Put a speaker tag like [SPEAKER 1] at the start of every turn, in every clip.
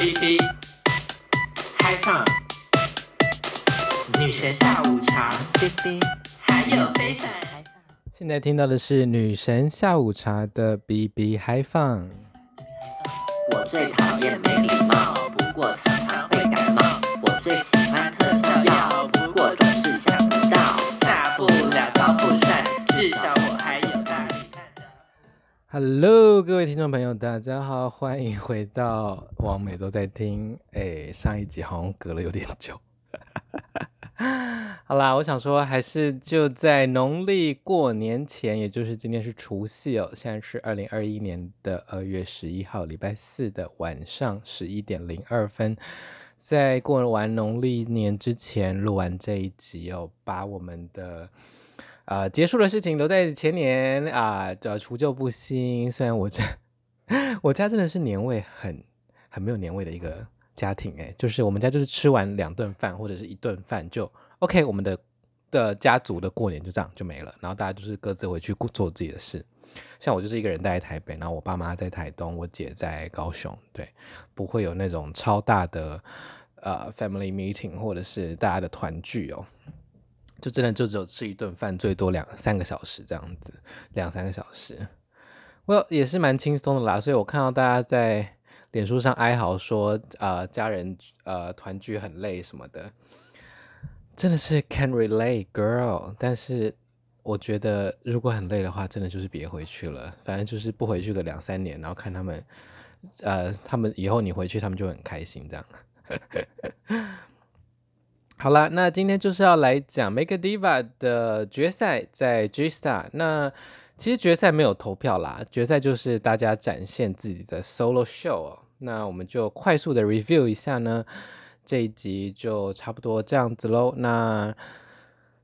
[SPEAKER 1] B B 嗨放，女神下午茶，B B 还有非凡。
[SPEAKER 2] 现在听到的是女神下午茶的 B B 嗨放。
[SPEAKER 1] 我最讨厌没礼貌，
[SPEAKER 2] Hello，各位听众朋友，大家好，欢迎回到王美都在听。哎，上一集好像隔了有点久。好啦，我想说，还是就在农历过年前，也就是今天是除夕哦，现在是二零二一年的二月十一号，礼拜四的晚上十一点零二分，在过完农历年之前录完这一集哦，把我们的呃结束的事情留在前年啊，叫、除旧布新。虽然我这 我家真的是年味很很没有年味的一个家庭诶，就是我们家就是吃完两顿饭或者是一顿饭就。OK，我们的的家族的过年就这样就没了，然后大家就是各自回去做自己的事。像我就是一个人待在台北，然后我爸妈在台东，我姐在高雄，对，不会有那种超大的呃 family meeting 或者是大家的团聚哦，就真的就只有吃一顿饭，最多两三个小时这样子，两三个小时，我、也是蛮轻松的啦。所以我看到大家在脸书上哀嚎说，呃，家人呃团聚很累什么的。真的是 can relate girl，但是我觉得如果很累的话，真的就是别回去了。反正就是不回去个两三年，然后看他们，呃，他们以后你回去，他们就很开心这样。好啦，那今天就是要来讲 Make a Diva 的决赛在 G Star。那其实决赛没有投票啦，决赛就是大家展现自己的 solo show。那我们就快速的 review 一下呢。这一集就差不多这样子喽。那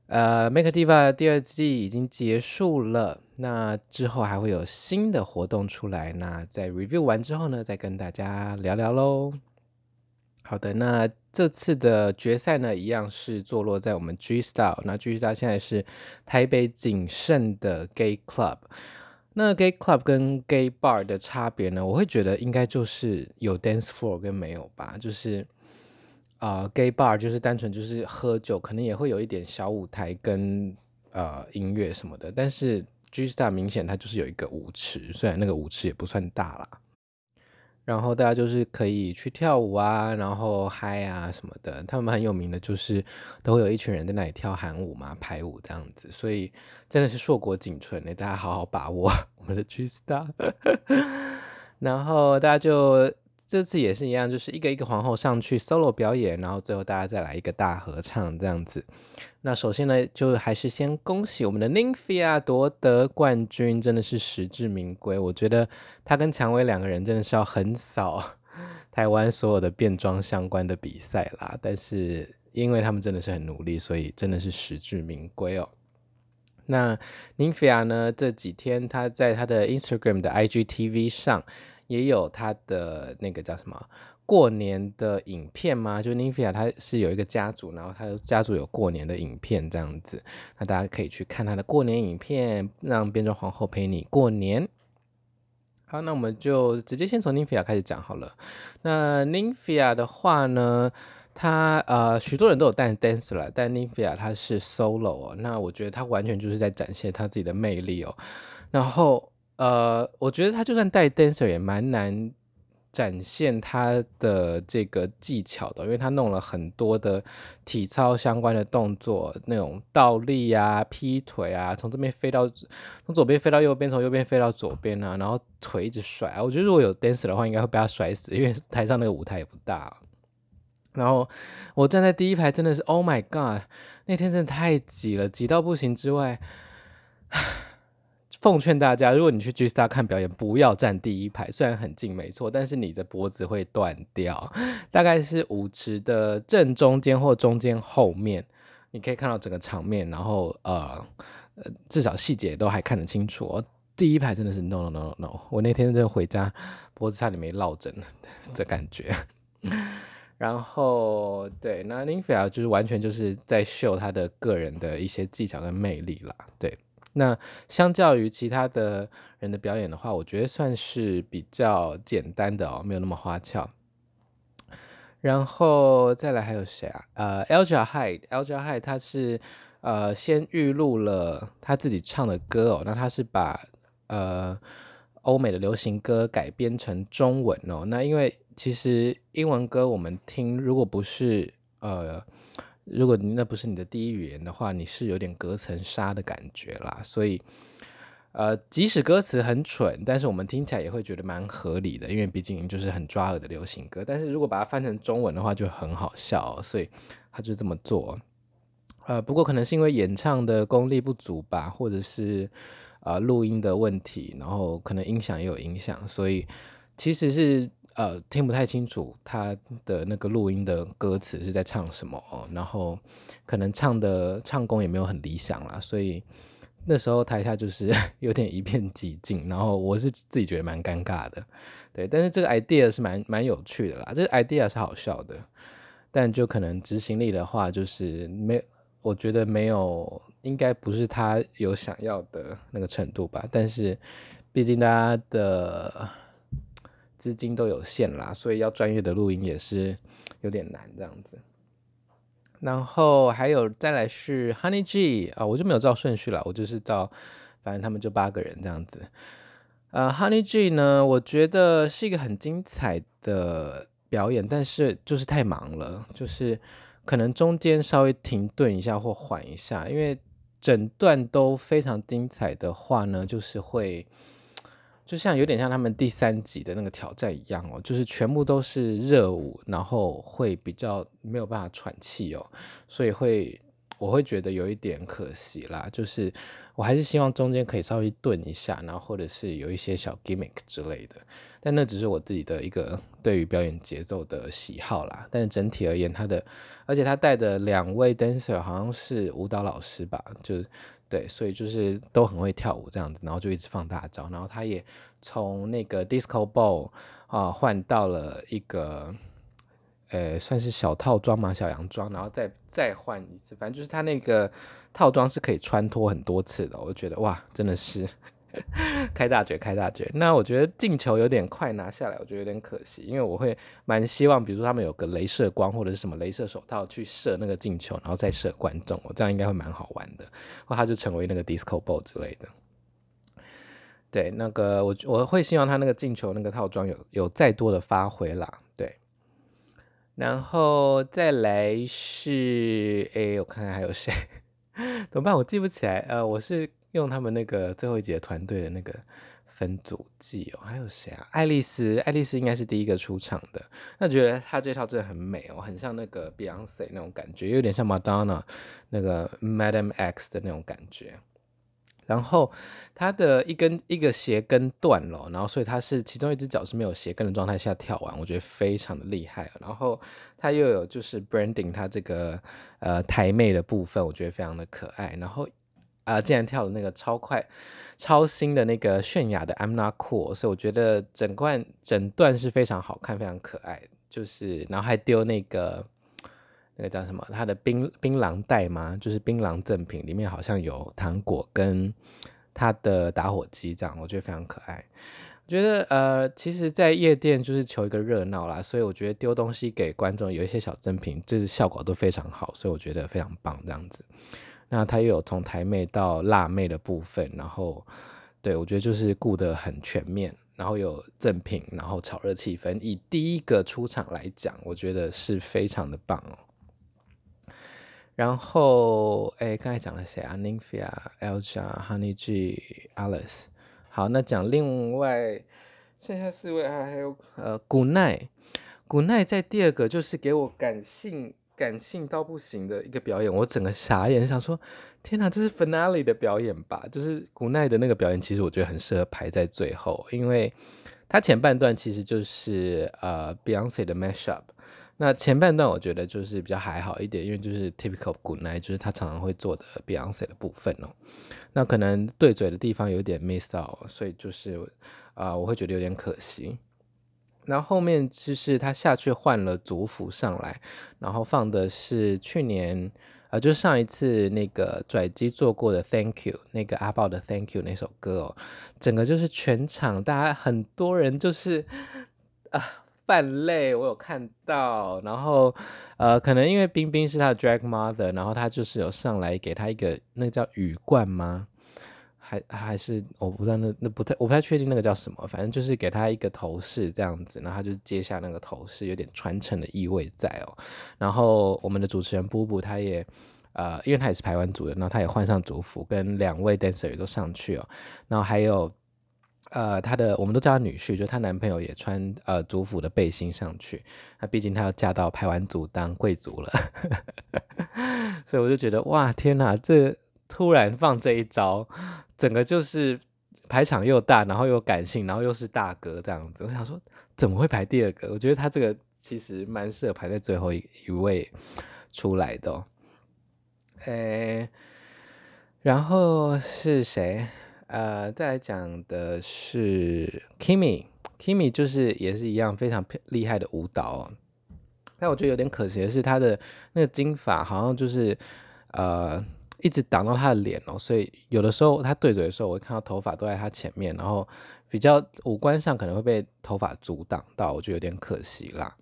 [SPEAKER 2] 呃 Make a Diva 第二季已经结束了，那之后还会有新的活动出来。那在 review 完之后呢，再跟大家聊聊喽。好的，那这次的决赛呢，一样是坐落在我们 G Star。那 G Star 现在是台北仅剩的 Gay Club。那 Gay Club 跟 Gay Bar 的差别呢，我会觉得应该就是有 Dance Floor 跟没有吧，就是。啊、呃，gay bar 就是单纯就是喝酒，可能也会有一点小舞台跟呃音乐什么的。但是 G Star 明显它就是有一个舞池，虽然那个舞池也不算大啦。然后大家就是可以去跳舞啊，然后嗨啊什么的。他们很有名的就是都会有一群人在那里跳韩舞嘛，排舞这样子。所以真的是硕果仅存的，大家好好把握 我们的 G Star。然后大家就。这次也是一样，就是一个一个皇后上去 solo 表演，然后最后大家再来一个大合唱这样子。那首先呢，就还是先恭喜我们的 Ninfia 夺得冠军，真的是实至名归。我觉得他跟蔷薇两个人真的是要横扫 台湾所有的变装相关的比赛啦。但是因为他们真的是很努力，所以真的是实至名归哦。那 Ninfia 呢，这几天他在他的 Instagram 的 IGTV 上。也有他的那个叫什么过年的影片吗？就 Nymphia 他是有一个家族，然后他家族有过年的影片这样子，那大家可以去看他的过年影片，让变装皇后陪你过年。好，那我们就直接先从 Nymphia 开始讲好了。那 Nymphia 的话呢，他呃许多人都有带 dancer，但 Nymphia 他是 solo 哦，那我觉得他完全就是在展现他自己的魅力哦，然后。呃，我觉得他就算带 dancer 也蛮难展现他的这个技巧的，因为他弄了很多的体操相关的动作，那种倒立啊、劈腿啊，从这边飞到从左边飞到右边，从右边飞到左边啊，然后腿一直甩啊。我觉得如果有 dancer 的话，应该会被他甩死，因为台上那个舞台也不大。然后我站在第一排，真的是 Oh my God，那天真的太挤了，挤到不行之外。奉劝大家，如果你去 G Star 看表演，不要站第一排，虽然很近，没错，但是你的脖子会断掉。大概是舞池的正中间或中间后面，你可以看到整个场面，然后呃，至少细节都还看得清楚。第一排真的是 no no no no no，我那天真的回家脖子差点没落枕 的感觉。然后对，那 Nymphia 就是完全就是在秀他的个人的一些技巧跟魅力啦，对。那相较于其他的人的表演的话，我觉得算是比较简单的哦，没有那么花俏。然后再来还有谁啊？呃，Alja Hyde，Alja Hyde 他是呃先预录了他自己唱的歌哦，那他是把呃欧美的流行歌改编成中文哦。那因为其实英文歌我们听，如果不是呃，如果你那不是你的第一语言的话，你是有点隔层纱的感觉啦，所以。呃，即使歌词很蠢，但是我们听起来也会觉得蛮合理的，因为毕竟就是很抓耳的流行歌。但是如果把它翻成中文的话，就很好笑，所以他就这么做。呃，不过可能是因为演唱的功力不足吧，或者是呃录音的问题，然后可能音响也有影响，所以其实是呃听不太清楚他的那个录音的歌词是在唱什么哦，然后可能唱的唱功也没有很理想啦，所以。那时候台下就是 有点一片寂静，然后我是自己觉得蛮尴尬的，对，但是这个 idea 是蛮蛮有趣的啦，这个 idea 是好笑的，但就可能执行力的话，就是没，我觉得没有，应该不是他有想要的那个程度吧，但是毕竟大家的资金都有限啦，所以要专业的录音也是 有点难这样子。然后还有再来是 Honey G 啊，我就没有照顺序了，我就是照，反正他们就八个人这样子。呃，Honey G 呢，我觉得是一个很精彩的表演，但是就是太忙了，就是可能中间稍微停顿一下或缓一下，因为整段都非常精彩的话呢，就是会。就像有点像他们第三集的那个挑战一样哦，就是全部都是热舞，然后会比较没有办法喘气哦，所以会我会觉得有一点可惜啦。就是我还是希望中间可以稍微顿一下，然后或者是有一些小 gimmick 之类的，但那只是我自己的一个对于表演节奏的喜好啦。但是整体而言，他的而且他带的两位 dancer 好像是舞蹈老师吧，就。对，所以就是都很会跳舞这样子，然后就一直放大招，然后他也从那个 disco ball 啊换到了一个，呃，算是小套装嘛，小洋装，然后再再换一次，反正就是他那个套装是可以穿脱很多次的，我就觉得哇，真的是。开大绝，开大绝！那我觉得进球有点快拿下来，我觉得有点可惜，因为我会蛮希望，比如说他们有个镭射光或者是什么镭射手套去射那个进球，然后再射观众，我这样应该会蛮好玩的，或他就成为那个 disco ball 之类的。对，那个我我会希望他那个进球那个套装有有再多的发挥啦。对，然后再来是，哎，我看看还有谁？怎么办？我记不起来。呃，我是。用他们那个最后一节团队的那个分组记哦，还有谁啊？爱丽丝，爱丽丝应该是第一个出场的。那觉得她这套真的很美哦，很像那个 Beyonce 那种感觉，有点像 Madonna 那个 Madam X 的那种感觉。然后她的一根一个鞋跟断了，然后所以她是其中一只脚是没有鞋跟的状态下跳完，我觉得非常的厉害。然后她又有就是 branding 她这个呃台妹的部分，我觉得非常的可爱。然后。啊、竟然跳了那个超快、超新的那个泫雅的《I'm Not Cool》，所以我觉得整段整段是非常好看、非常可爱。就是，然后还丢那个那个叫什么？他的槟槟榔袋吗？就是槟榔赠品，里面好像有糖果跟他的打火机，这样我觉得非常可爱。我觉得呃，其实，在夜店就是求一个热闹啦，所以我觉得丢东西给观众有一些小赠品，就是效果都非常好，所以我觉得非常棒，这样子。那他又有从台妹到辣妹的部分，然后对，我觉得就是顾得很全面，然后有赠品，然后炒热气氛。以第一个出场来讲，我觉得是非常的棒哦。然后，哎，刚才讲了谁啊？Nymphia、Alja、Honey G、Alice。好，那讲另外剩下四位还还有呃，古奈，古奈在第二个就是给我感性。感性到不行的一个表演，我整个傻眼，想说天哪，这是 finale 的表演吧？就是古奈的那个表演，其实我觉得很适合排在最后，因为他前半段其实就是呃 Beyonce 的 mashup，那前半段我觉得就是比较还好一点，因为就是 typical 古奈，就是他常常会做的 Beyonce 的部分哦。那可能对嘴的地方有点 miss 到，所以就是啊、呃，我会觉得有点可惜。然后后面就是他下去换了族服上来，然后放的是去年，呃，就上一次那个拽机做过的 Thank You，那个阿豹的 Thank You 那首歌哦，整个就是全场大家很多人就是啊泛泪，我有看到。然后，呃，可能因为冰冰是他的 drag mother，然后他就是有上来给他一个那叫羽冠吗？还还是我不知道那那不太我不太确定那个叫什么，反正就是给他一个头饰这样子，然后他就接下那个头饰，有点传承的意味在哦。然后我们的主持人布布他也呃，因为他也是排湾族的，然后他也换上族服，跟两位 dancer 也都上去哦。然后还有呃他的我们都叫他女婿，就她男朋友也穿呃族服的背心上去。那毕竟他要嫁到排湾族当贵族了，所以我就觉得哇天哪，这突然放这一招。整个就是排场又大，然后又感性，然后又是大哥这样子。我想说，怎么会排第二个？我觉得他这个其实蛮适合排在最后一一位出来的。诶，然后是谁？呃，再来讲的是 Kimi，Kimi 就是也是一样非常厉害的舞蹈。但我觉得有点可惜的是，他的那个金发好像就是呃。一直挡到他的脸哦，所以有的时候他对嘴的时候，我会看到头发都在他前面，然后比较五官上可能会被头发阻挡到，我觉得有点可惜啦。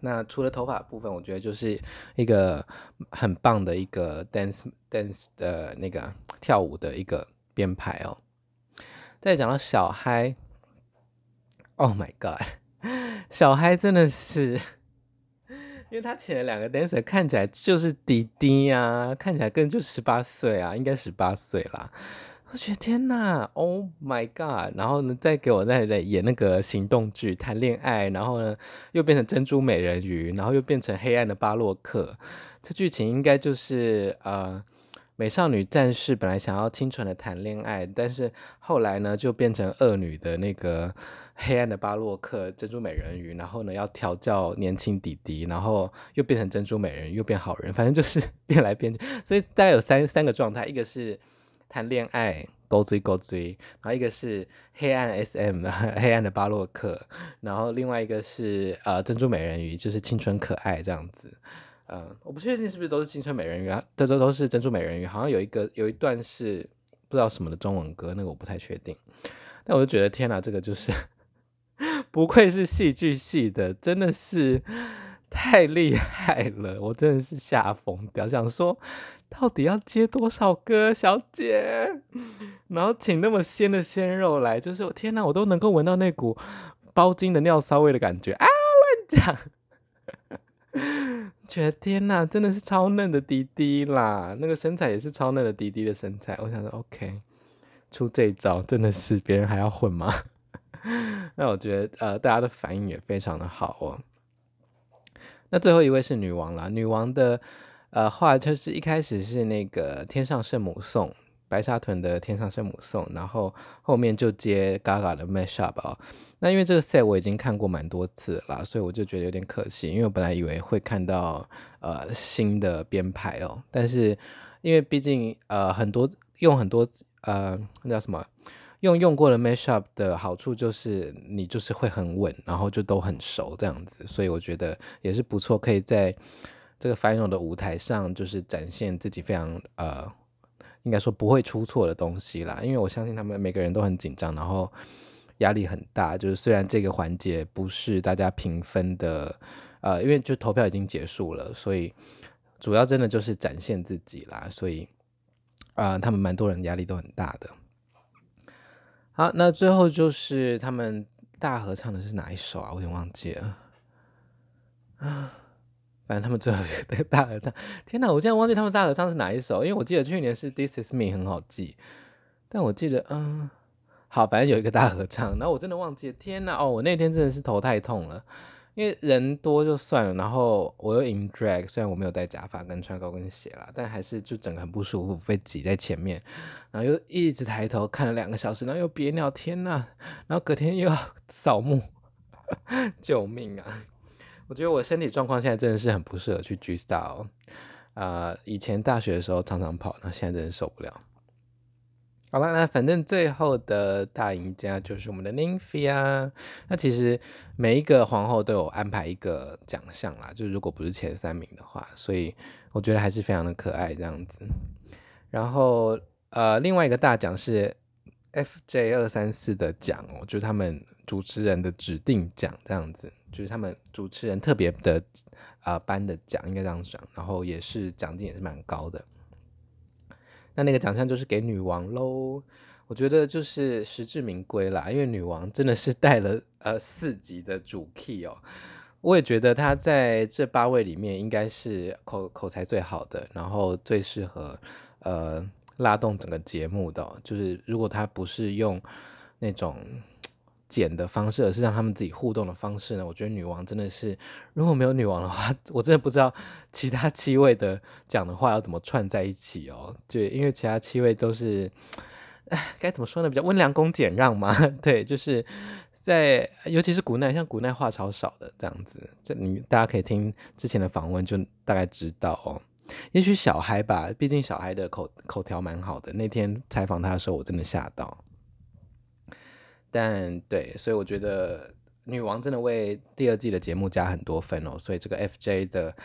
[SPEAKER 2] 那除了头发部分，我觉得就是一个很棒的一个 dance dance 的那个跳舞的一个编排哦。再讲到小嗨，Oh my God，小嗨真的是。因为他请了两个 dancer，看起来就是弟弟呀、看起来更就十八岁啊，应该十八岁啦。我觉得天哪，Oh my God！然后呢，再给我再再演那个行动剧谈恋爱，然后呢又变成珍珠美人鱼，然后又变成黑暗的巴洛克。这剧情应该就是呃，美少女战士本来想要清纯的谈恋爱，但是后来呢就变成恶女的那个。黑暗的巴洛克珍珠美人鱼，然后呢要调教年轻弟弟，然后又变成珍珠美人鱼，又变好人，反正就是 变来变去，所以大概有三三个状态，一个是谈恋爱勾追勾追，然后一个是黑暗 SM 黑暗的巴洛克，然后另外一个是呃珍珠美人鱼，就是青春可爱这样子。嗯、我不确定是不是都是青春美人鱼啊，这都都是珍珠美人鱼，好像有一个有一段是不知道什么的中文歌，那个我不太确定。但我就觉得天哪，这个就是。不愧是戏剧系的，真的是太厉害了！我真的是吓疯掉，想说到底要接多少个小姐，然后请那么鲜的鲜肉来，就是天哪，我都能够闻到那股包茎的尿骚味的感觉啊！乱讲，觉得天呐，真的是超嫩的滴滴啦，那个身材也是超嫩的滴滴的身材。我想说，OK，出这招真的是别人还要混吗？那我觉得呃，大家的反应也非常的好哦。那最后一位是女王啦，女王的呃话就是一开始是那个天上圣母颂，白沙屯的天上圣母颂，然后后面就接 Gaga 的 Mashup 哦。那因为这个 set 我已经看过蛮多次了，所以我就觉得有点可惜，因为我本来以为会看到呃新的编排哦，但是因为毕竟呃很多用很多呃那叫什么？用用过的 mashup 的好处就是你就是会很稳，然后就都很熟这样子，所以我觉得也是不错，可以在这个 final 的舞台上就是展现自己非常呃，应该说不会出错的东西啦。因为我相信他们每个人都很紧张，然后压力很大。就是虽然这个环节不是大家评分的，呃，因为就投票已经结束了，所以主要真的就是展现自己啦。所以啊，他们蛮多人压力都很大的。好，那最后就是他们大合唱的是哪一首啊？我有点忘记了啊。反正他们最后一个大合唱，天哪，我竟然忘记他们大合唱是哪一首？因为我记得去年是《This Is Me》很好记，但我记得，嗯，好，反正有一个大合唱，然后我真的忘记了。天哪，哦，我那天真的是头太痛了。因为人多就算了，然后我又 in drag，虽然我没有戴假发跟穿高跟鞋啦，但还是就整个很不舒服，被挤在前面，然后又一直抬头看了两个小时，然后又憋尿，天呐，然后隔天又要扫墓，救命啊！我觉得我身体状况现在真的是很不适合去 G Star，啊、呃，以前大学的时候常常跑，那现在真的受不了。好了，那反正最后的大赢家就是我们的 Nymphia。那其实每一个皇后都有安排一个奖项啦，就是如果不是前三名的话，所以我觉得还是非常的可爱这样子。然后呃，另外一个大奖是 FJ 二三四的奖哦，就是他们主持人的指定奖这样子。就是他们主持人特别的啊颁、的奖，应该这样讲，然后也是奖金也是蛮高的。那那个奖项就是给女王喽，我觉得就是实至名归啦，因为女王真的是带了呃四集的主 key 哦，我也觉得她在这八位里面应该是口口才最好的，然后最适合呃拉动整个节目的，就是如果她不是用那种。剪的方式，而是让他们自己互动的方式呢？我觉得女王真的是，如果没有女王的话，我真的不知道其他七位的讲的话要怎么串在一起哦。对，因为其他七位都是，哎，该怎么说呢？比较温良恭俭让嘛。对，就是在，尤其是古奈，像古奈话超少的这样子，这你大家可以听之前的访问，就大概知道哦。也许小孩吧，毕竟小孩的口口条蛮好的。那天采访他的时候，我真的吓到。但对，所以我觉得女王真的为第二季的节目加很多分哦，所以这个 FJ 的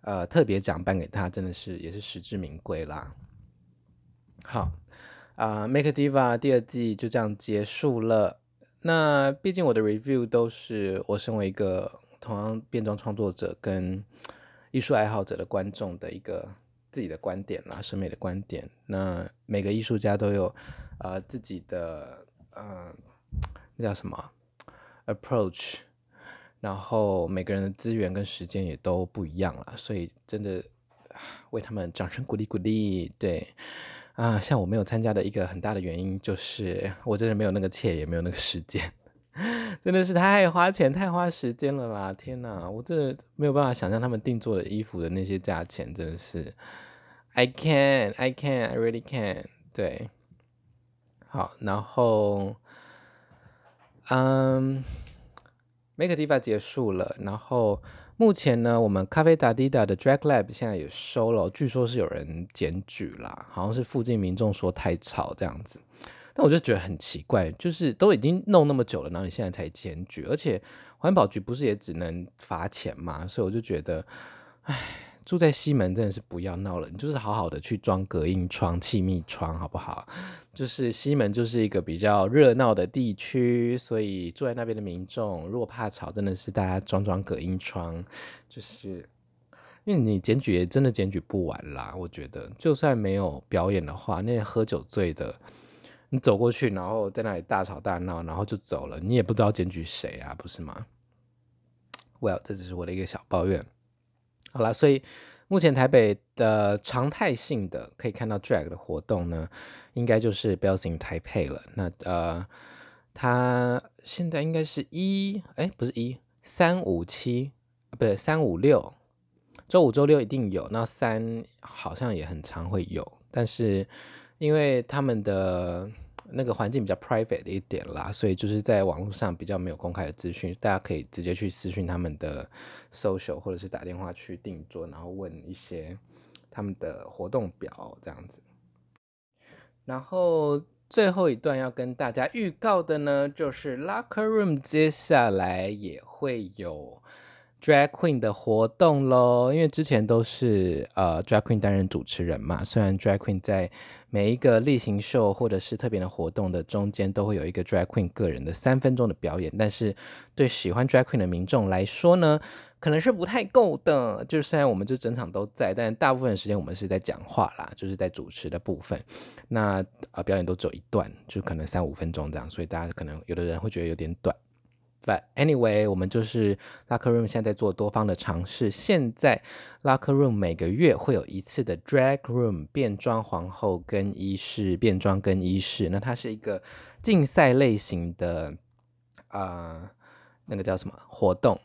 [SPEAKER 2] 呃特别奖颁给她，真的是也是实至名归啦。好啊，，Make a Diva 第二季就这样结束了。那毕竟我的 review 都是我身为一个同样变装创作者跟艺术爱好者的观众的一个自己的观点啦，审美的观点。那每个艺术家都有呃自己的呃。那叫什么 approach？然后每个人的资源跟时间也都不一样了，所以真的为他们掌声鼓励鼓励。对啊，像我没有参加的一个很大的原因就是我真的没有那个钱，也没有那个时间，真的是太花钱、太花时间了啦！天哪，我真的没有办法想象他们定做的衣服的那些价钱，真的是 I can, I can, I really can。对，好，然后。嗯，Make Diva 结束了，然后目前呢，我们咖啡达迪达的 Drag Lab 现在也收了，据说是有人检举啦，好像是附近民众说太吵这样子，但我就觉得很奇怪，就是都已经弄那么久了，然后你现在才检举，而且环保局不是也只能罚钱嘛，所以我就觉得，唉。住在西门真的是不要闹了，你就是好好的去装隔音窗、气密窗，好不好？就是西门就是一个比较热闹的地区，所以住在那边的民众如果怕吵，真的是大家装装隔音窗，就是因为你检举也真的检举不完啦。我觉得就算没有表演的话，那些喝酒醉的，你走过去，然后在那里大吵大闹，然后就走了，你也不知道检举谁啊，不是吗？Well，这只是我的一个小抱怨。好了，所以目前台北的常态性的可以看到 drag 的活动呢，应该就是 Bells in Taipei 了。那呃，它现在应该是一哎，不是一三五七，不对，三五六，周五周六一定有。那三好像也很常会有，但是因为他们的。那个环境比较 private 的一点啦，所以就是在网络上比较没有公开的资讯，大家可以直接去私讯他们的 social，或者是打电话去订座，然后问一些他们的活动表这样子。然后最后一段要跟大家预告的呢，就是 Locker Room 接下来也会有。Drag Queen 的活动喽，因为之前都是呃 Drag Queen 担任主持人嘛。虽然 Drag Queen 在每一个例行秀或者是特别的活动的中间都会有一个 Drag Queen 个人的三分钟的表演，但是对喜欢 Drag Queen 的民众来说呢，可能是不太够的。就是虽然我们就整场都在，但大部分时间我们是在讲话啦，就是在主持的部分。那啊、呃、表演都只有一段，就可能三五分钟这样，所以大家可能有的人会觉得有点短。But anyway，我们就是 Locker Room 现在在做多方的尝试。现在 Locker Room 每个月会有一次的 Drag Room 变装皇后更衣室变装更衣室，那它是一个竞赛类型的啊、那个叫什么活动？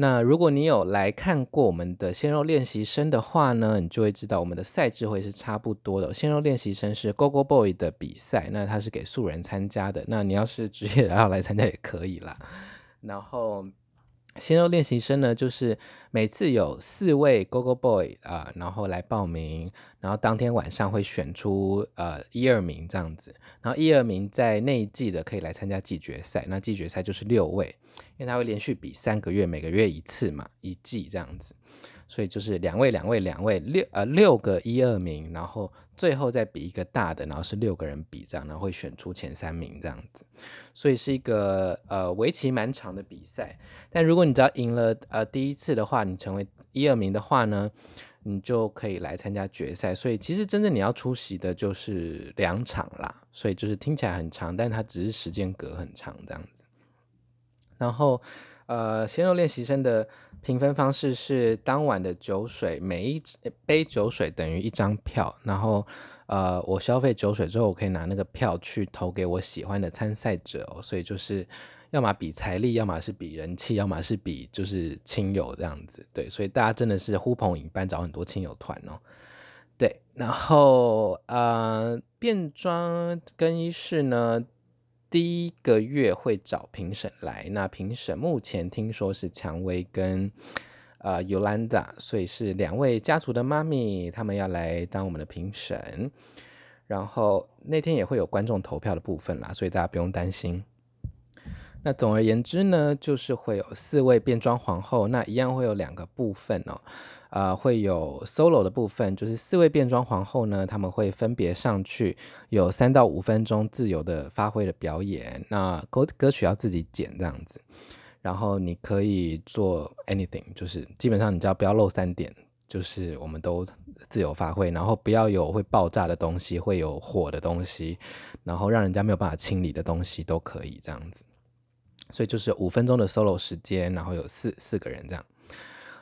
[SPEAKER 2] 那如果你有来看过我们的鲜肉练习生的话呢，你就会知道我们的赛制会是差不多的。鲜肉练习生是 Gogo Boy 的比赛，那它是给素人参加的。那你要是职业的要来参加也可以啦。然后鲜肉练习生呢，就是每次有四位 Gogo Boy 啊、然后来报名，然后当天晚上会选出呃一二名这样子，然后一二名在那一季的可以来参加季决赛，那季决赛就是六位。因为他会连续比三个月，每个月一次嘛，一季这样子，所以就是两位、两位、两位，六呃六个一二名，然后最后再比一个大的，然后是六个人比这样，然后会选出前三名这样子，所以是一个呃围棋蛮长的比赛。但如果你只要赢了呃第一次的话，你成为一二名的话呢，你就可以来参加决赛。所以其实真正你要出席的就是两场啦，所以就是听起来很长，但它只是时间隔很长这样子。然后，呃，鲜肉练习生的评分方式是当晚的酒水，每一杯酒水等于一张票。然后，呃，我消费酒水之后，我可以拿那个票去投给我喜欢的参赛者哦。所以就是，要么比财力，要么是比人气，要么是比就是亲友这样子。对，所以大家真的是呼朋引伴，找很多亲友团哦。对，然后呃，变装更衣室呢？第一个月会找评审来，那评审目前听说是蔷薇跟呃 Yolanda，所以是两位家族的妈咪，他们要来当我们的评审。然后那天也会有观众投票的部分啦，所以大家不用担心。那总而言之呢，就是会有四位变装皇后，那一样会有两个部分哦。啊、呃，会有 solo 的部分，就是四位变装皇后呢，他们会分别上去，有三到五分钟自由的发挥的表演。那歌歌曲要自己剪这样子，然后你可以做 anything，就是基本上你只要不要漏三点，就是我们都自由发挥，然后不要有会爆炸的东西，会有火的东西，然后让人家没有办法清理的东西都可以这样子。所以就是五分钟的 solo 时间，然后有四四个人这样。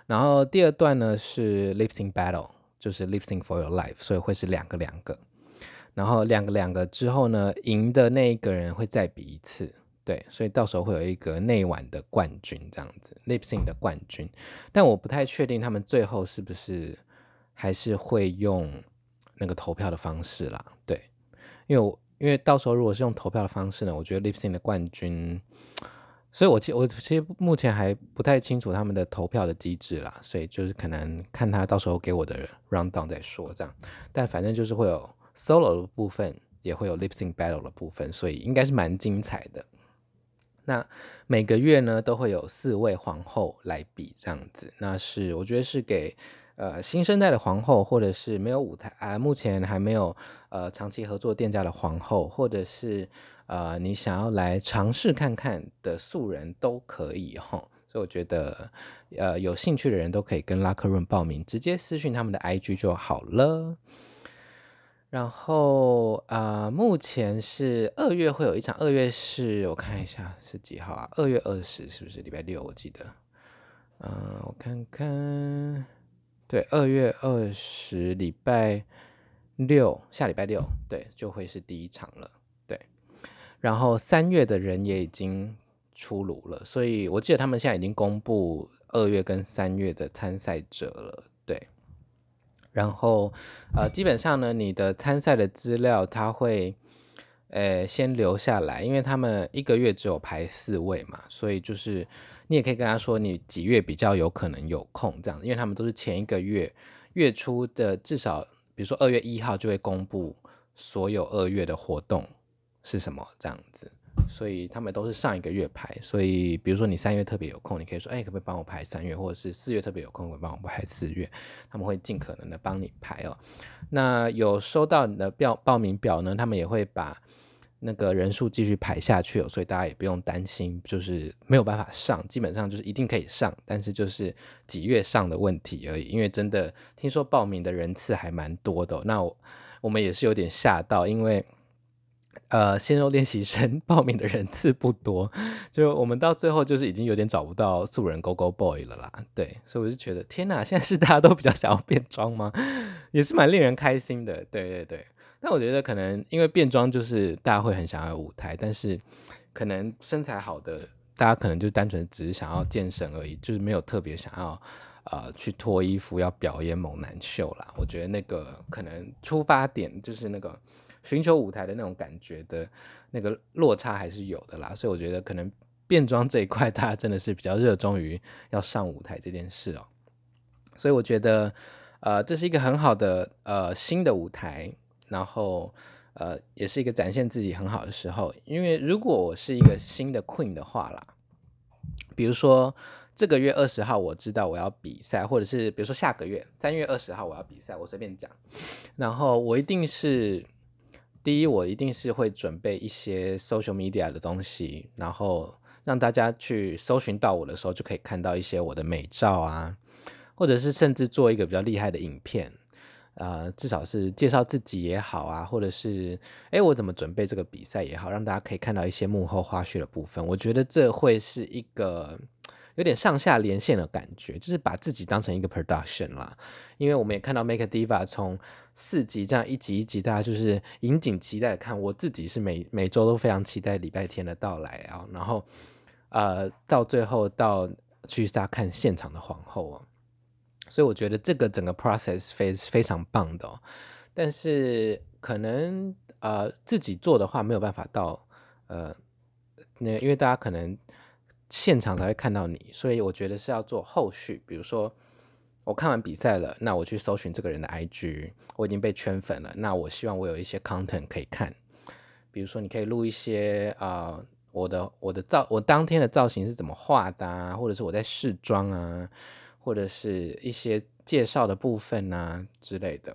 [SPEAKER 2] 然后第二段呢是 lip sync battle，就是 lip sync for your life，所以会是两个两个，然后两个两个之后呢，赢的那一个人会再比一次，对，所以到时候会有一个内晚的冠军这样子，lip sync 的冠军，但我不太确定他们最后是不是还是会用那个投票的方式啦，对，因为因为到时候如果是用投票的方式呢，我觉得 lip sync 的冠军。所以我其我其实目前还不太清楚他们的投票的机制啦，所以就是可能看他到时候给我的 rundown 再说这样。但反正就是会有 solo 的部分，也会有 lip sync battle 的部分，所以应该是蛮精彩的。那每个月呢都会有四位皇后来比这样子，那是我觉得是给。呃，新生代的皇后，或者是没有舞台啊，目前还没有呃长期合作店家的皇后，或者是呃你想要来尝试看看的素人都可以哈。所以我觉得呃有兴趣的人都可以跟拉克润报名，直接私讯他们的 IG 就好了。然后啊、呃，目前是二月会有一场，二月是我看一下是几号啊？二月二十是不是礼拜六？我记得，嗯、我看看。对，二月二十礼拜六，下礼拜六，对，就会是第一场了。然后三月的人也已经出炉了，所以我记得他们现在已经公布二月跟三月的参赛者了。对，然后呃，基本上呢，你的参赛的资料他会呃先留下来，因为他们一个月只有排四位嘛，所以就是。你也可以跟他说，你几月比较有可能有空这样，因为他们都是前一个月月初的，至少比如说二月一号就会公布所有二月的活动是什么这样子，所以他们都是上一个月排。所以比如说你三月特别有空，你可以说，哎，可不可以帮我排三月，或者是四月特别有空，可以帮我排四月，他们会尽可能的帮你排哦。那有收到你的表报名表呢，他们也会把。那个人数继续排下去哦，所以大家也不用担心，就是没有办法上，基本上就是一定可以上，但是就是几月上的问题而已。因为真的听说报名的人次还蛮多的，那我，我们也是有点吓到，因为呃，鲜肉练习生 报名的人次不多，就我们到最后就是已经有点找不到素人 Go Go Boy 了啦。对，所以我就觉得天哪，现在是大家都比较想要变装吗？也是蛮令人开心的。对对对。但我觉得可能因为变装就是大家会很想要舞台，但是可能身材好的大家可能就单纯只是想要健身而已，就是没有特别想要呃去脱衣服要表演猛男秀啦。我觉得那个可能出发点就是那个寻求舞台的那种感觉的那个落差还是有的啦，所以我觉得可能变装这一块大家真的是比较热衷于要上舞台这件事哦。所以我觉得呃这是一个很好的呃新的舞台。然后，呃，也是一个展现自己很好的时候。因为如果我是一个新的 Queen 的话啦，比如说这个月二十号我知道我要比赛，或者是比如说下个月三月二十号我要比赛，我随便讲，然后我一定是。第一，我一定是会准备一些 social media 的东西，然后让大家去搜寻到我的时候，就可以看到一些我的美照啊，或者是甚至做一个比较厉害的影片，呃，至少是介绍自己也好啊，或者是诶，我怎么准备这个比赛也好，让大家可以看到一些幕后花絮的部分。我觉得这会是一个有点上下连线的感觉，就是把自己当成一个 production 啦。因为我们也看到 Make a Diva 从四集这样一集一集，大家就是引颈期待看。我自己是每每周都非常期待礼拜天的到来啊，然后呃到最后到去大家看现场的皇后啊，所以我觉得这个整个 process 非非常棒的哦。但是可能呃自己做的话没有办法到呃那，因为大家可能现场才会看到你，所以我觉得是要做后续，比如说。我看完比赛了，那我去搜寻这个人的 IG，我已经被圈粉了。那我希望我有一些 content 可以看，比如说你可以录一些啊、我的我的造我当天的造型是怎么画的啊，或者是我在试妆啊，或者是一些介绍的部分啊之类的。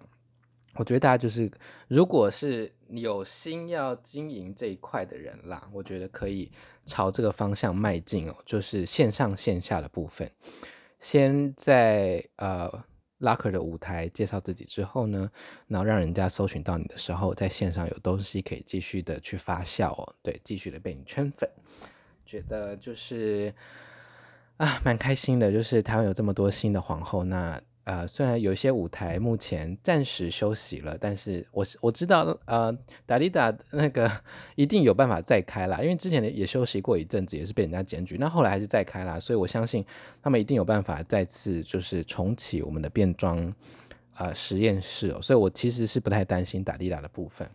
[SPEAKER 2] 我觉得大家就是，如果是有心要经营这一块的人啦，我觉得可以朝这个方向迈进哦，就是线上线下的部分。先在呃 Locker 的舞台介绍自己之后呢，然后让人家搜寻到你的时候，在线上有东西可以继续的去发酵哦，对，继续的被你圈粉，觉得就是啊蛮开心的，就是台湾有这么多新的皇后那。呃，虽然有些舞台目前暂时休息了，但是我我知道，呃，达利达那个一定有办法再开啦，因为之前也休息过一阵子，也是被人家检举，那后来还是再开啦，所以我相信他们一定有办法再次就是重启我们的变装啊、实验室哦，所以我其实是不太担心达利达的部分，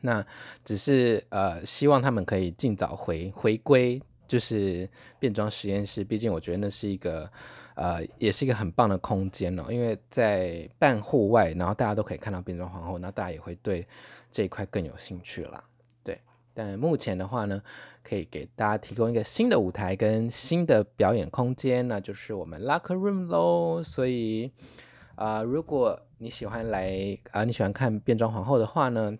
[SPEAKER 2] 那只是呃希望他们可以尽早回回归，就是变装实验室，毕竟我觉得那是一个。呃，也是一个很棒的空间哦，因为在半户外，然后大家都可以看到变装皇后，那大家也会对这一块更有兴趣了。对，但目前的话呢，可以给大家提供一个新的舞台跟新的表演空间，那就是我们 Locker Room 喽。所以，啊、如果你喜欢来啊、你喜欢看变装皇后的话呢，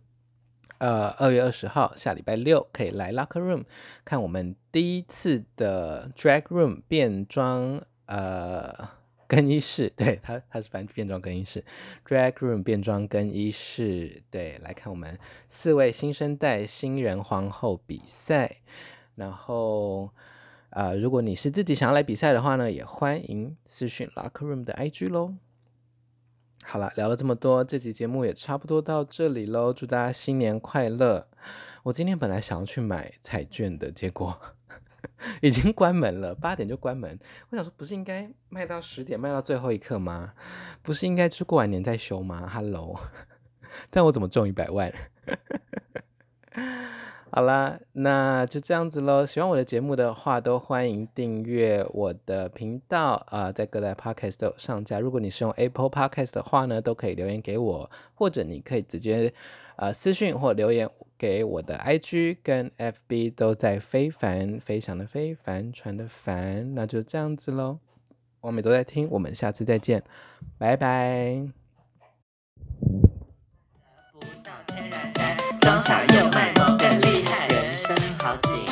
[SPEAKER 2] 呃，二月二十号下礼拜六可以来 Locker Room 看我们第一次的 Drag Room 变装。呃，更衣室，对，他他是反变装更衣室，Drag Room 变装更衣室，对，来看我们四位新生代新人皇后比赛。然后，呃，如果你是自己想要来比赛的话呢，也欢迎私讯 Locker Room 的 IG 喽。好了，聊了这么多，这期节目也差不多到这里喽。祝大家新年快乐！我今天本来想要去买彩券的，结果。已经关门了，八点就关门。我想说，不是应该卖到十点，卖到最后一刻吗？不是应该就是过完年再休吗？Hello，但我怎么中一百万？好啦，那就这样子喽。喜欢我的节目的话，都欢迎订阅我的频道啊、在各大 Podcast 都有上架。如果你是用 Apple Podcast 的话呢，都可以留言给我，或者你可以直接呃私讯或留言给我的 IG 跟 FB，都在非凡，非常的非凡，传的烦。那就这样子喽，我们都在听，我们下次再见，拜拜。
[SPEAKER 1] 装傻又卖萌更厉害，人生好景。